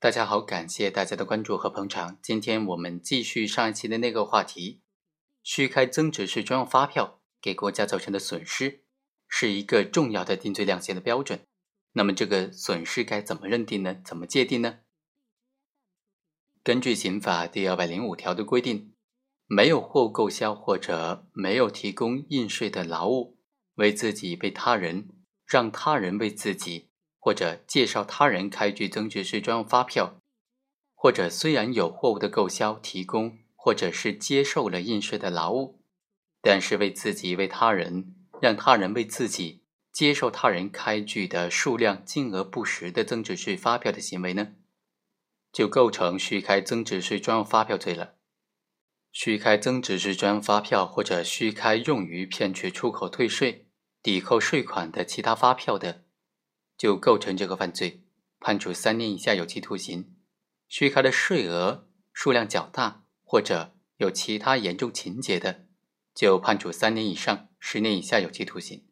大家好，感谢大家的关注和捧场。今天我们继续上一期的那个话题：虚开增值税专用发票给国家造成的损失，是一个重要的定罪量刑的标准。那么，这个损失该怎么认定呢？怎么界定呢？根据刑法第二百零五条的规定，没有货物购销或者没有提供应税的劳务，为自己被他人让他人为自己。或者介绍他人开具增值税专用发票，或者虽然有货物的购销、提供或者是接受了应税的劳务，但是为自己、为他人、让他人为自己接受他人开具的数量、金额不实的增值税发票的行为呢，就构成虚开增值税专用发票罪了。虚开增值税专用发票或者虚开用于骗取出口退税、抵扣税款的其他发票的。就构成这个犯罪，判处三年以下有期徒刑。虚开的税额数量较大，或者有其他严重情节的，就判处三年以上十年以下有期徒刑。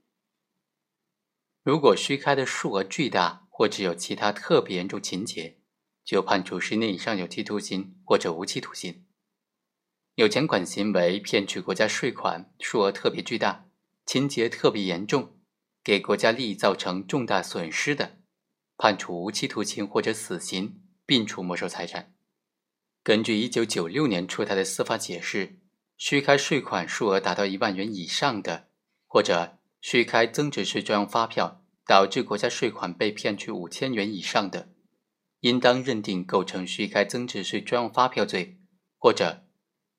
如果虚开的数额巨大，或者有其他特别严重情节，就判处十年以上有期徒刑或者无期徒刑。有钱款行为骗取国家税款，数额特别巨大，情节特别严重。给国家利益造成重大损失的，判处无期徒刑或者死刑，并处没收财产。根据一九九六年出台的司法解释，虚开税款数额达到一万元以上的，或者虚开增值税专用发票导致国家税款被骗取五千元以上的，应当认定构成虚开增值税专用发票罪，或者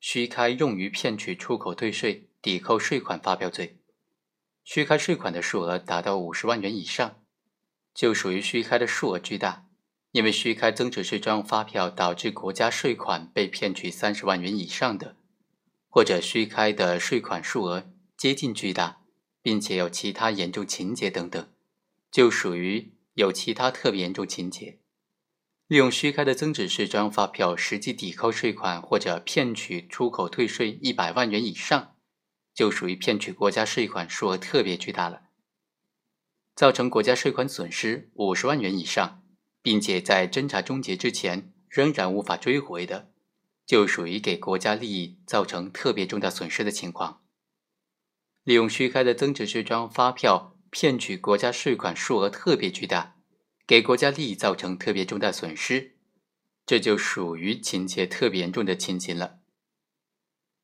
虚开用于骗取出口退税、抵扣税款发票罪。虚开税款的数额达到五十万元以上，就属于虚开的数额巨大。因为虚开增值税专用发票导致国家税款被骗取三十万元以上的，或者虚开的税款数额接近巨大，并且有其他严重情节等等，就属于有其他特别严重情节。利用虚开的增值税专用发票实际抵扣税款或者骗取出口退税一百万元以上。就属于骗取国家税款数额特别巨大了，造成国家税款损失五十万元以上，并且在侦查终结之前仍然无法追回的，就属于给国家利益造成特别重大损失的情况。利用虚开的增值税专用发票骗取国家税款数额特别巨大，给国家利益造成特别重大损失，这就属于情节特别严重的情形了。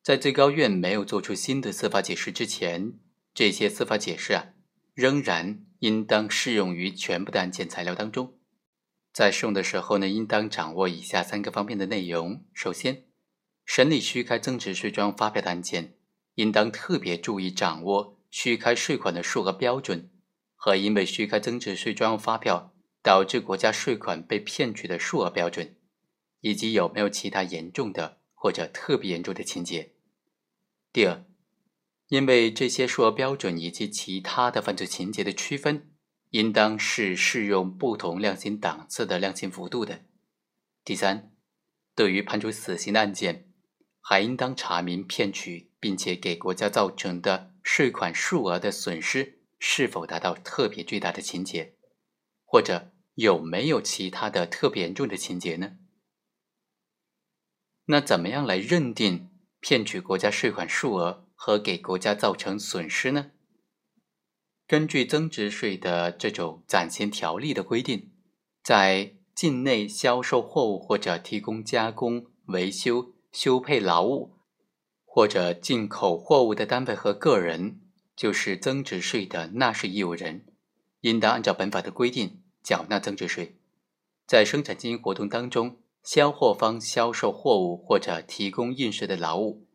在最高院没有做出新的司法解释之前，这些司法解释啊，仍然应当适用于全部的案件材料当中。在适用的时候呢，应当掌握以下三个方面的内容：首先，审理虚开增值税专用发票的案件，应当特别注意掌握虚开税款的数额标准和因为虚开增值税专用发票导致国家税款被骗取的数额标准，以及有没有其他严重的或者特别严重的情节。第二，因为这些数额标准以及其他的犯罪情节的区分，应当是适用不同量刑档次的量刑幅度的。第三，对于判处死刑的案件，还应当查明骗取并且给国家造成的税款数额的损失是否达到特别巨大的情节，或者有没有其他的特别严重的情节呢？那怎么样来认定？骗取国家税款数额和给国家造成损失呢？根据增值税的这种暂行条例的规定，在境内销售货物或者提供加工、维修、修配劳务，或者进口货物的单位和个人，就是增值税的纳税义务人，应当按照本法的规定缴纳增值税。在生产经营活动当中。销货方销售货物或者提供应税的劳务，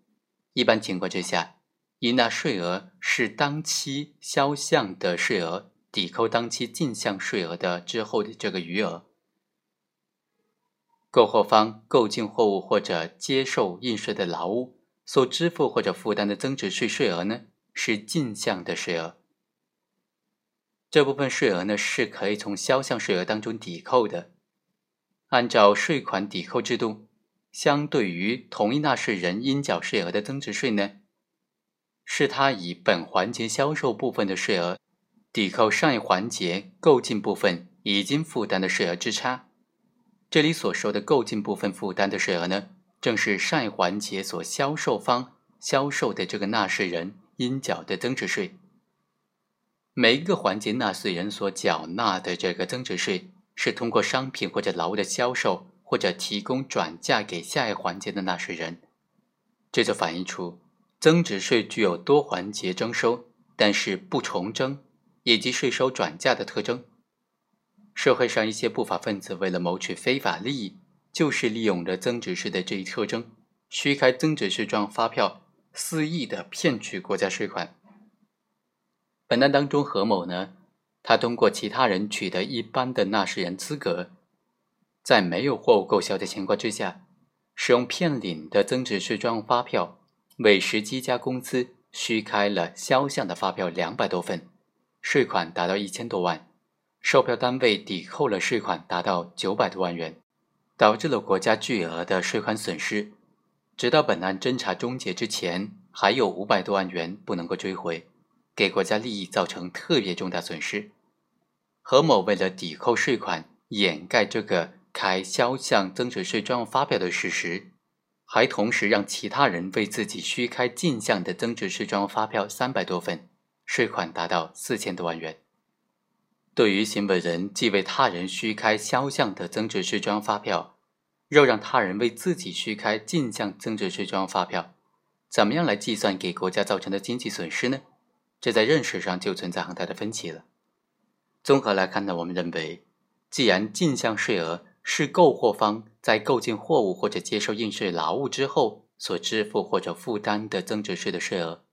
一般情况之下，应纳税额是当期销项的税额抵扣当期进项税额的之后的这个余额。购货方购进货物或者接受应税的劳务所支付或者负担的增值税税额呢，是进项的税额。这部分税额呢，是可以从销项税额当中抵扣的。按照税款抵扣制度，相对于同一纳税人应缴税额的增值税呢，是他以本环节销售部分的税额抵扣上一环节购进部分已经负担的税额之差。这里所说的购进部分负担的税额呢，正是上一环节所销售方销售的这个纳税人应缴的增值税。每一个环节纳税人所缴纳的这个增值税，是通过商品或者劳务的销售或者提供转嫁给下一环节的纳税人。这就反映出增值税具有多环节征收，但是不重征以及税收转嫁的特征。社会上一些不法分子为了谋取非法利益，就是利用了增值税的这一特征，虚开增值税状发票，肆意的骗取国家税款。本案当中，何某呢，他通过其他人取得一般的纳税人资格，在没有货物购销的情况之下，使用骗领的增值税专用发票，为十七家公司虚开了销项的发票两百多份，税款达到一千多万，售票单位抵扣了税款达到九百多万元，导致了国家巨额的税款损失。直到本案侦查终结之前，还有五百多万元不能够追回。给国家利益造成特别重大损失。何某为了抵扣税款，掩盖这个开销项增值税专用发票的事实，还同时让其他人为自己虚开进项的增值税专用发票三百多份，税款达到四千多万元。对于行为人既为他人虚开销项的增值税专用发票，又让他人为自己虚开进项增值税专用发票，怎么样来计算给国家造成的经济损失呢？这在认识上就存在很大的分歧了。综合来看呢，我们认为，既然进项税额是购货方在购进货物或者接受应税劳务之后所支付或者负担的增值税的税额，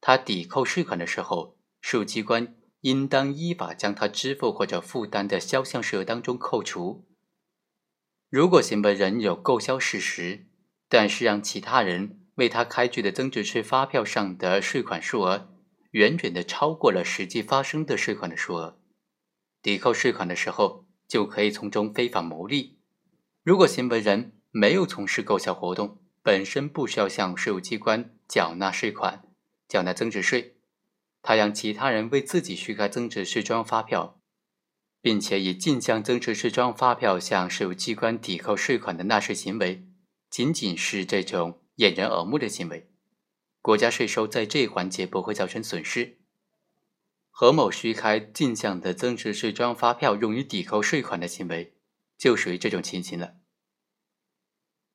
他抵扣税款的时候，税务机关应当依法将他支付或者负担的销项税额当中扣除。如果行为人有购销事实，但是让其他人为他开具的增值税发票上的税款数额，远远的超过了实际发生的税款的数额，抵扣税款的时候就可以从中非法牟利。如果行为人没有从事购销活动，本身不需要向税务机关缴纳税款、缴纳增值税，他让其他人为自己虚开增值税专用发票，并且以进项增值税专用发票向税务机关抵扣税款的纳税行为，仅仅是这种掩人耳目的行为。国家税收在这一环节不会造成损失。何某虚开进项的增值税专用发票用于抵扣税款的行为，就属于这种情形了。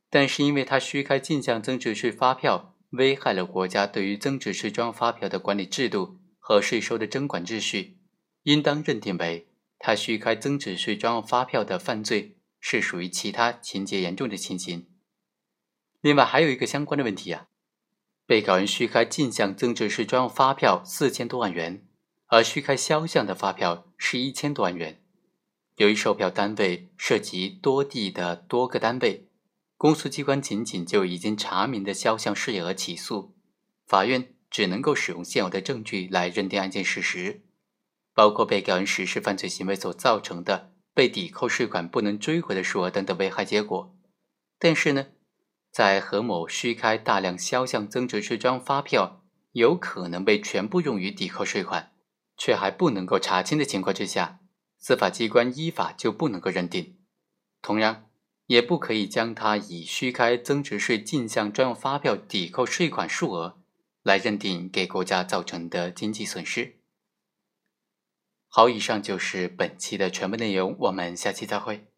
但是因为他虚开进项增值税发票，危害了国家对于增值税专用发票的管理制度和税收的征管秩序，应当认定为他虚开增值税专用发票的犯罪是属于其他情节严重的情形。另外还有一个相关的问题啊。被告人虚开进项增值税专用发票四千多万元，而虚开销项的发票是一千多万元。由于售票单位涉及多地的多个单位，公诉机关仅仅就已经查明的销项税额起诉，法院只能够使用现有的证据来认定案件事实，包括被告人实施犯罪行为所造成的被抵扣税款不能追回的数额等等危害结果。但是呢？在何某虚开大量销项增值税专用发票，有可能被全部用于抵扣税款，却还不能够查清的情况之下，司法机关依法就不能够认定。同样，也不可以将他以虚开增值税进项专用发票抵扣税款数额来认定给国家造成的经济损失。好，以上就是本期的全部内容，我们下期再会。